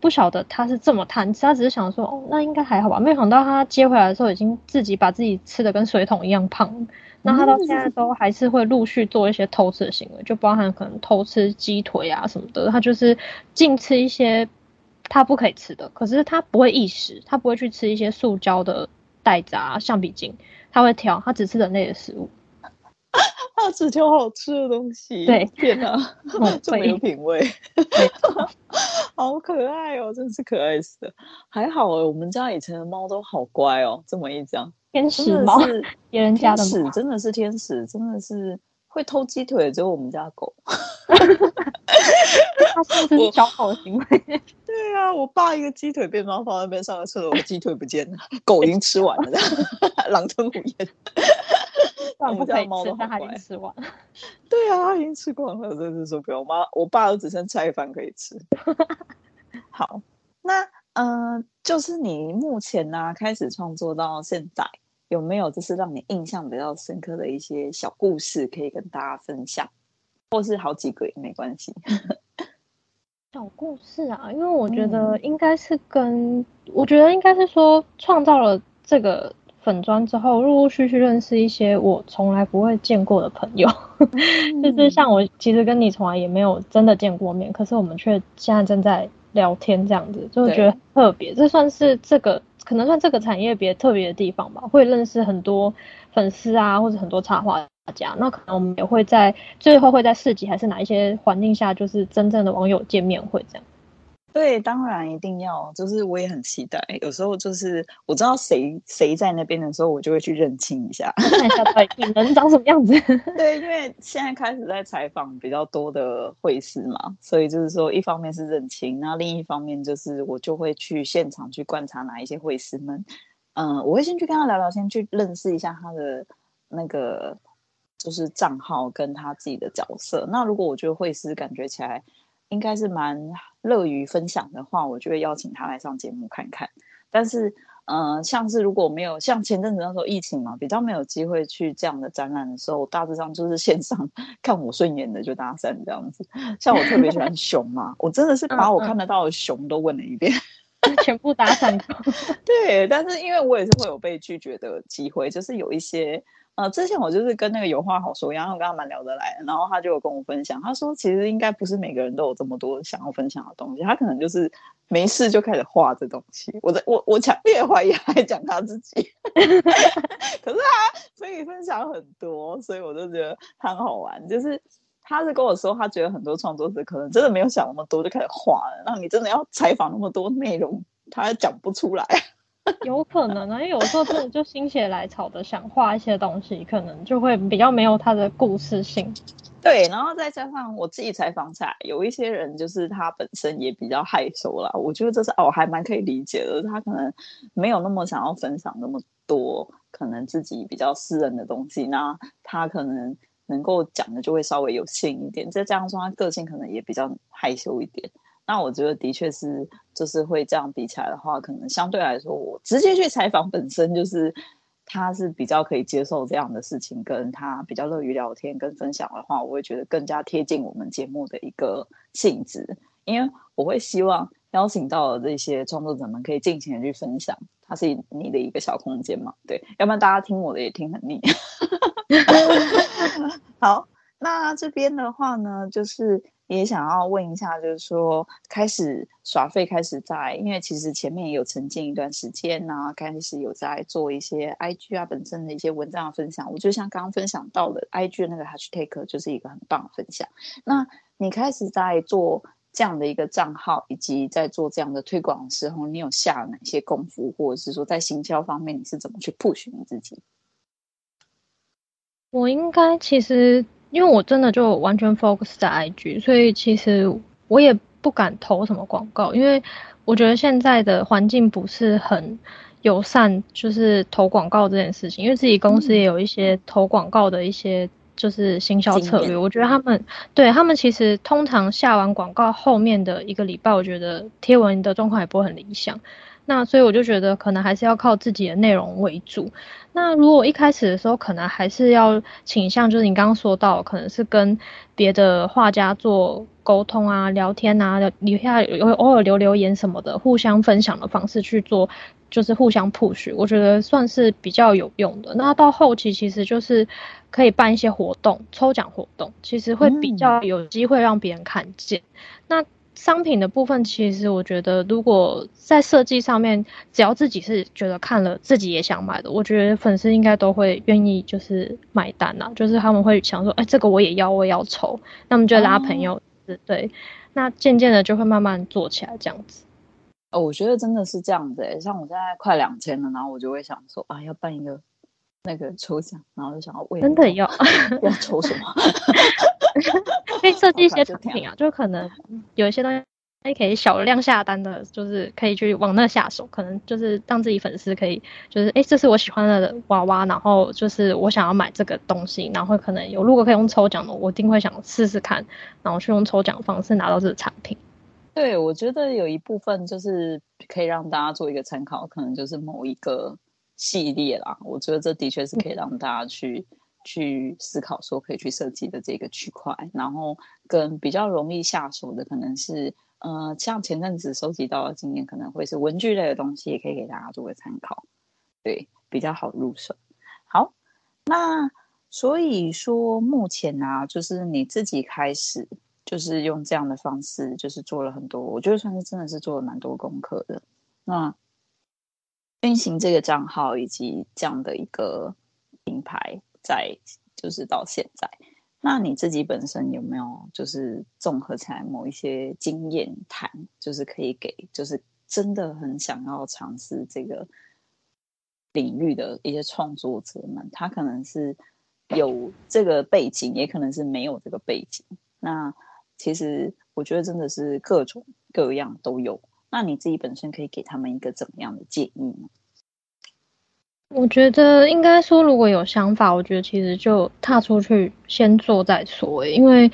不晓得他是这么贪吃，他只是想说哦，那应该还好吧，没想到他接回来的时候已经自己把自己吃的跟水桶一样胖，那他到现在都还是会陆续做一些偷吃的行为，就包含可能偷吃鸡腿啊什么的，他就是净吃一些。他不可以吃的，可是他不会意识，他不会去吃一些塑胶的袋子啊、橡皮筋，他会挑，他只吃人类的食物，他只挑好吃的东西。对，天哪，这么有品味，好可爱哦，真是可爱死了。还好哎，我们家以前的猫都好乖哦，这么一讲，天使猫，别人家的猫真的是天使，真的是。会偷鸡腿的只有我们家的狗，它是不是小狗的行为？对啊，我爸一个鸡腿被猫放在那边上个厕所，鸡腿不见了，狗已经吃完了，狼吞虎咽。我们家猫都还没吃完。对啊，他已经吃光了，真是受不了。我妈、我爸都只剩菜饭可以吃。好，那嗯、呃，就是你目前呢、啊、开始创作到现在。有没有就是让你印象比较深刻的一些小故事可以跟大家分享，或是好几个也没关系。小故事啊，因为我觉得应该是跟、嗯、我觉得应该是说创造了这个粉砖之后，陆陆续续认识一些我从来不会见过的朋友，嗯、就是像我其实跟你从来也没有真的见过面，可是我们却现在正在聊天这样子，就觉得特别。这算是这个可能算这个产业别特别的地方吧，会认识很多粉丝啊，或者很多插画家。那可能我们也会在最后会在市集还是哪一些环境下，就是真正的网友见面会这样。对，当然一定要，就是我也很期待。有时候就是我知道谁谁在那边的时候，我就会去认清一下，看一下你人长什么样子。对，因为现在开始在采访比较多的会师嘛，所以就是说，一方面是认清，那另一方面就是我就会去现场去观察哪一些会师们。嗯，我会先去跟他聊聊，先去认识一下他的那个就是账号跟他自己的角色。那如果我觉得会师感觉起来，应该是蛮乐于分享的话，我就会邀请他来上节目看看。但是，嗯、呃，像是如果没有像前阵子那时候疫情嘛，比较没有机会去这样的展览的时候，大致上就是线上看我顺眼的就搭讪这样子。像我特别喜欢熊嘛，我真的是把我看得到的熊都问了一遍，全部搭讪。对，但是因为我也是会有被拒绝的机会，就是有一些。呃，之前我就是跟那个有话好说，然后我跟他蛮聊得来，然后他就有跟我分享，他说其实应该不是每个人都有这么多想要分享的东西，他可能就是没事就开始画这东西。我在我我强烈怀疑他还讲他自己，可是他可以分享很多，所以我就觉得他很好玩。就是他是跟我说，他觉得很多创作者可能真的没有想那么多就开始画了，那你真的要采访那么多内容，他讲不出来。有可能啊，因为有时候真的就心血来潮的想画一些东西，可能就会比较没有它的故事性。对，然后再加上我自己采访下来，有一些人就是他本身也比较害羞啦，我觉得这是哦还蛮可以理解的，他可能没有那么想要分享那么多，可能自己比较私人的东西，那他可能能够讲的就会稍微有限一点。再加上说他个性可能也比较害羞一点。那我觉得的确是，就是会这样比起来的话，可能相对来说，我直接去采访本身就是他是比较可以接受这样的事情，跟他比较乐于聊天跟分享的话，我会觉得更加贴近我们节目的一个性质，因为我会希望邀请到的这些创作者们可以尽情的去分享，它是你的一个小空间嘛，对，要不然大家听我的也听很腻。好，那这边的话呢，就是。也想要问一下，就是说开始耍费，开始在，因为其实前面也有沉浸一段时间呢、啊，开始有在做一些 IG 啊本身的一些文章的分享。我就像刚刚分享到的 IG 的那个 Hashtag 就是一个很棒的分享。那你开始在做这样的一个账号，以及在做这样的推广的时候，你有下了哪些功夫，或者是说在行销方面你是怎么去 push 你自己？我应该其实。因为我真的就完全 focus 在 IG，所以其实我也不敢投什么广告，因为我觉得现在的环境不是很友善，就是投广告这件事情。因为自己公司也有一些投广告的一些就是行销策略，我觉得他们对他们其实通常下完广告后面的一个礼拜，我觉得贴文的状况也不会很理想。那所以我就觉得可能还是要靠自己的内容为主。那如果一开始的时候，可能还是要倾向，就是你刚刚说到，可能是跟别的画家做沟通啊、聊天啊、留下有偶尔留留言什么的，互相分享的方式去做，就是互相 push，我觉得算是比较有用的。那到后期其实就是可以办一些活动、抽奖活动，其实会比较有机会让别人看见。嗯、那商品的部分，其实我觉得，如果在设计上面，只要自己是觉得看了自己也想买的，我觉得粉丝应该都会愿意就是买单啦、啊。就是他们会想说，哎、欸，这个我也要，我也要抽，那么就拉朋友，哦、对，那渐渐的就会慢慢做起来这样子。哦，我觉得真的是这样子诶、欸，像我现在快两千了，然后我就会想说，啊，要办一个那个抽奖，然后就想要为真的要要抽什么？可以设计一些产品啊，就可能有一些东西可以小量下单的，就是可以去往那下手，可能就是让自己粉丝可以，就是哎、欸，这是我喜欢的娃娃，然后就是我想要买这个东西，然后可能有如果可以用抽奖的，我一定会想试试看，然后去用抽奖方式拿到这个产品。对，我觉得有一部分就是可以让大家做一个参考，可能就是某一个系列啦。我觉得这的确是可以让大家去。嗯去思考说可以去设计的这个区块，然后跟比较容易下手的可能是，呃，像前阵子收集到的经验，可能会是文具类的东西，也可以给大家做个参考。对，比较好入手。好，那所以说目前啊，就是你自己开始就是用这样的方式，就是做了很多，我觉得算是真的是做了蛮多功课的。那运行这个账号以及这样的一个品牌，在就是到现在。那你自己本身有没有就是综合起来某一些经验谈，就是可以给就是真的很想要尝试这个领域的一些创作者们，他可能是有这个背景，也可能是没有这个背景。那其实我觉得真的是各种各样都有。那你自己本身可以给他们一个怎么样的建议呢？我觉得应该说，如果有想法，我觉得其实就踏出去先做再说。因为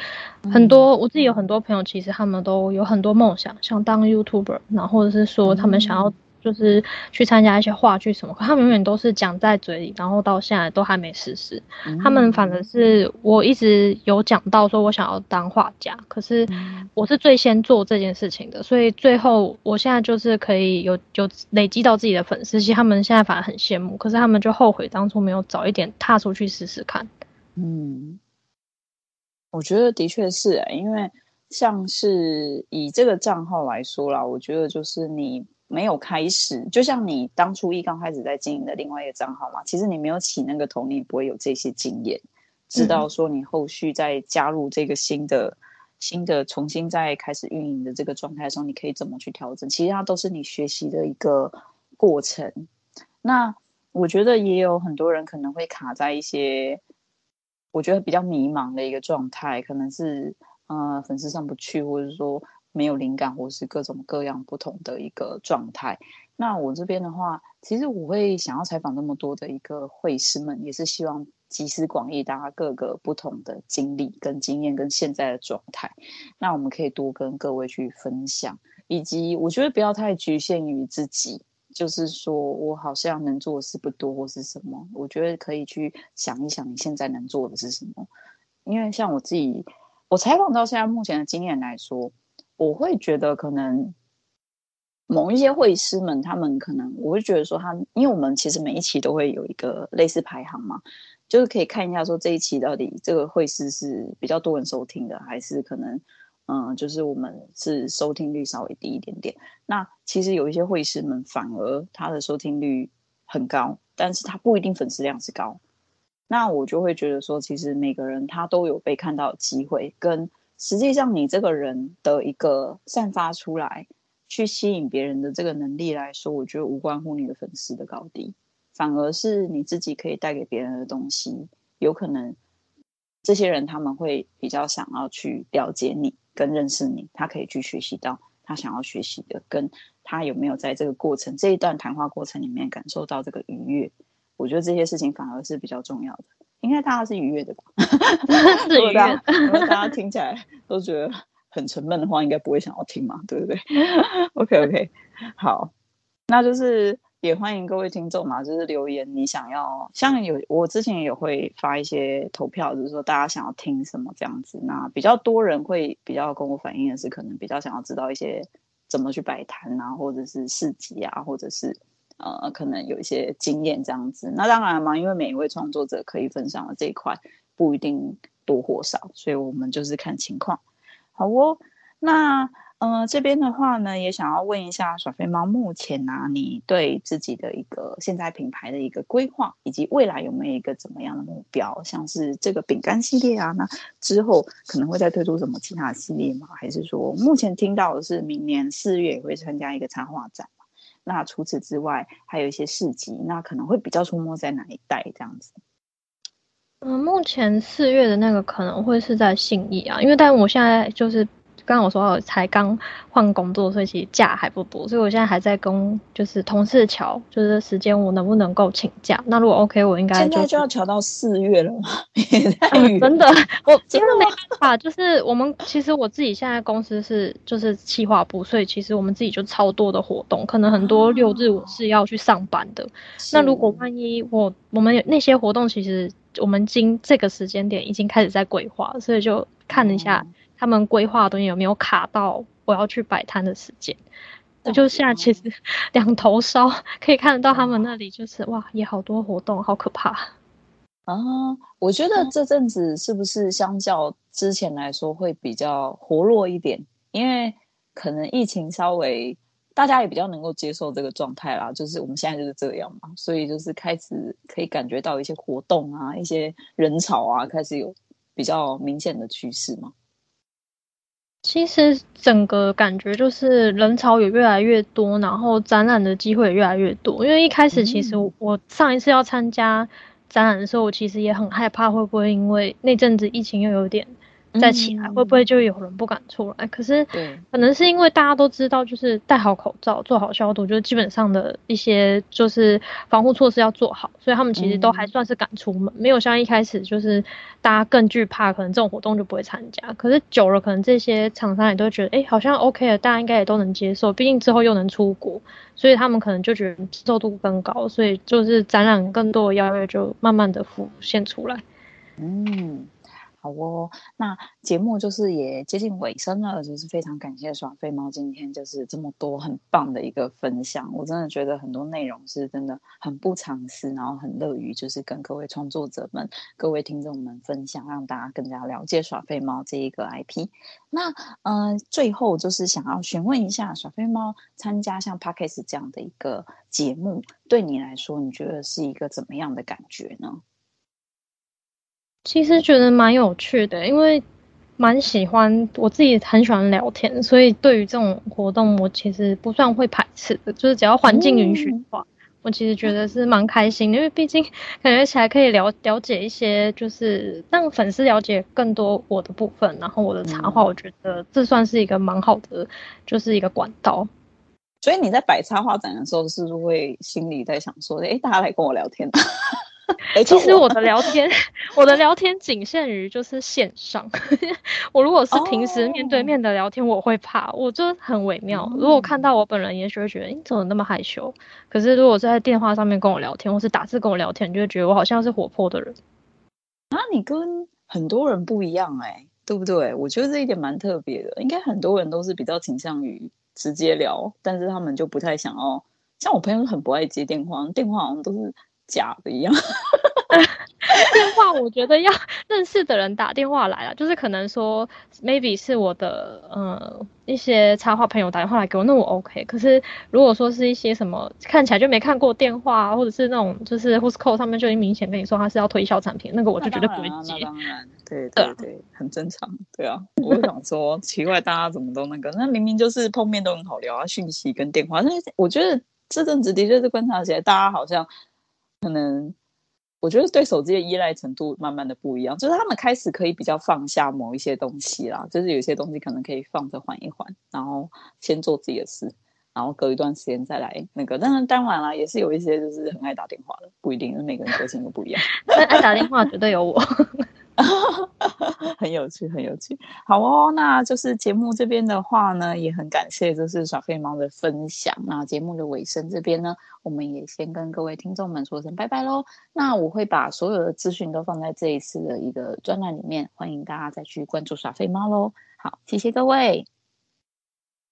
很多我自己有很多朋友，其实他们都有很多梦想，想当 YouTuber，然后或者是说他们想要。就是去参加一些话剧什么，可他们永远都是讲在嘴里，然后到现在都还没实施。嗯、他们反正是我一直有讲到说，我想要当画家，可是我是最先做这件事情的，所以最后我现在就是可以有有累积到自己的粉丝，其实他们现在反而很羡慕，可是他们就后悔当初没有早一点踏出去试试看。嗯，我觉得的确是、欸，因为像是以这个账号来说啦，我觉得就是你。没有开始，就像你当初一刚开始在经营的另外一个账号嘛，其实你没有起那个头，你也不会有这些经验，知道说你后续再加入这个新的、嗯、新的重新再开始运营的这个状态的时候，你可以怎么去调整？其实它都是你学习的一个过程。那我觉得也有很多人可能会卡在一些，我觉得比较迷茫的一个状态，可能是呃粉丝上不去，或者说。没有灵感，或是各种各样不同的一个状态。那我这边的话，其实我会想要采访那么多的一个会师们，也是希望集思广益，大家各个不同的经历跟经验跟现在的状态。那我们可以多跟各位去分享，以及我觉得不要太局限于自己，就是说我好像能做的事不多或是什么。我觉得可以去想一想你现在能做的是什么，因为像我自己，我采访到现在目前的经验来说。我会觉得可能某一些会师们，他们可能我会觉得说他，因为我们其实每一期都会有一个类似排行嘛，就是可以看一下说这一期到底这个会师是比较多人收听的，还是可能嗯，就是我们是收听率稍微低一点点。那其实有一些会师们反而他的收听率很高，但是他不一定粉丝量是高。那我就会觉得说，其实每个人他都有被看到的机会跟。实际上，你这个人的一个散发出来，去吸引别人的这个能力来说，我觉得无关乎你的粉丝的高低，反而是你自己可以带给别人的东西，有可能这些人他们会比较想要去了解你，跟认识你，他可以去学习到他想要学习的，跟他有没有在这个过程这一段谈话过程里面感受到这个愉悦，我觉得这些事情反而是比较重要的。应该大家是愉悦的吧？是愉悦。如果大家听起来都觉得很沉闷的话，应该不会想要听嘛，对不对？OK OK，好，那就是也欢迎各位听众嘛，就是留言你想要，像有我之前也会发一些投票，就是说大家想要听什么这样子。那比较多人会比较跟我反映的是，可能比较想要知道一些怎么去摆摊啊，或者是市集啊，或者是。呃，可能有一些经验这样子，那当然嘛，因为每一位创作者可以分享的这一块不一定多或少，所以我们就是看情况。好哦，那呃这边的话呢，也想要问一下耍飞猫，目前呢、啊，你对自己的一个现在品牌的一个规划，以及未来有没有一个怎么样的目标？像是这个饼干系列啊，那之后可能会再推出什么其他系列吗？还是说目前听到的是明年四月也会参加一个插画展？那除此之外，还有一些市集，那可能会比较出没在哪一带这样子？嗯，目前四月的那个可能会是在信义啊，因为但我现在就是。刚刚我说我才刚换工作，所以其实假还不多，所以我现在还在跟就是同事瞧，就是时间我能不能够请假？那如果 OK，我应该、就是、现在就要乔到四月了吗？嗯、真的，我 真的没办法，就是我们其实我自己现在公司是就是企划部，所以其实我们自己就超多的活动，可能很多六日我是要去上班的。哦、那如果万一我我们有那些活动，其实我们今这个时间点已经开始在规划，所以就看一下。嗯他们规划的东西有没有卡到我要去摆摊的时间？我就现在其实 两头烧，可以看得到他们那里就是哇，也好多活动，好可怕啊！我觉得这阵子是不是相较之前来说会比较活络一点？因为可能疫情稍微大家也比较能够接受这个状态啦，就是我们现在就是这样嘛，所以就是开始可以感觉到一些活动啊，一些人潮啊，开始有比较明显的趋势嘛。其实整个感觉就是人潮也越来越多，然后展览的机会也越来越多。因为一开始其实我上一次要参加展览的时候，我其实也很害怕会不会因为那阵子疫情又有点。再起来会不会就有人不敢出来？可是可能是因为大家都知道，就是戴好口罩、做好消毒，就是基本上的一些就是防护措施要做好，所以他们其实都还算是敢出门，没有像一开始就是大家更惧怕，可能这种活动就不会参加。可是久了，可能这些厂商也都觉得，哎，好像 OK 了，大家应该也都能接受，毕竟之后又能出国，所以他们可能就觉得接受度更高，所以就是展览更多的邀约就慢慢的浮现出来。嗯。好哦，那节目就是也接近尾声了，就是非常感谢耍飞猫今天就是这么多很棒的一个分享，我真的觉得很多内容是真的很不藏私，然后很乐于就是跟各位创作者们、各位听众们分享，让大家更加了解耍飞猫这一个 IP。那呃，最后就是想要询问一下，耍飞猫参加像 Podcast 这样的一个节目，对你来说，你觉得是一个怎么样的感觉呢？其实觉得蛮有趣的，因为蛮喜欢，我自己很喜欢聊天，所以对于这种活动，我其实不算会排斥的。就是只要环境允许的话，嗯、我其实觉得是蛮开心的，因为毕竟感觉起来可以了了解一些，就是让粉丝了解更多我的部分，然后我的插画，我觉得这算是一个蛮好的，就是一个管道。所以你在摆插画展的时候，是不是会心里在想说，哎，大家来跟我聊天？其实我的聊天，我的聊天仅限于就是线上。我如果是平时面对面的聊天，我会怕，我就很微妙。如果看到我本人，也许会觉得你怎么那么害羞。可是如果是在电话上面跟我聊天，或是打字跟我聊天，你就会觉得我好像是活泼的人。啊，你跟很多人不一样哎、欸，对不对？我觉得这一点蛮特别的。应该很多人都是比较倾向于直接聊，但是他们就不太想要。像我朋友很不爱接电话，电话好像都是。假的一样，电话我觉得要认识的人打电话来了，就是可能说 maybe 是我的呃一些插画朋友打电话来给我，那我 OK。可是如果说是一些什么看起来就没看过电话，或者是那种就是 Who's Call 上面就已经明显跟你说他是要推销产品，那个我就绝对不会接。对对对，很正常。对啊，我想说奇怪，大家怎么都那个？那明明就是碰面都很好聊啊，讯息跟电话。但是我觉得这阵子的确是观察起来，大家好像。可能我觉得对手机的依赖程度慢慢的不一样，就是他们开始可以比较放下某一些东西啦，就是有些东西可能可以放着缓一缓，然后先做自己的事，然后隔一段时间再来那个。但是当然啦，也是有一些就是很爱打电话的，不一定，每个人个性都不一样。爱打电话绝对有我。很有趣，很有趣。好哦，那就是节目这边的话呢，也很感谢就是耍黑猫的分享。那节目的尾声这边呢，我们也先跟各位听众们说声拜拜喽。那我会把所有的资讯都放在这一次的一个专栏里面，欢迎大家再去关注耍黑猫喽。好，谢谢各位。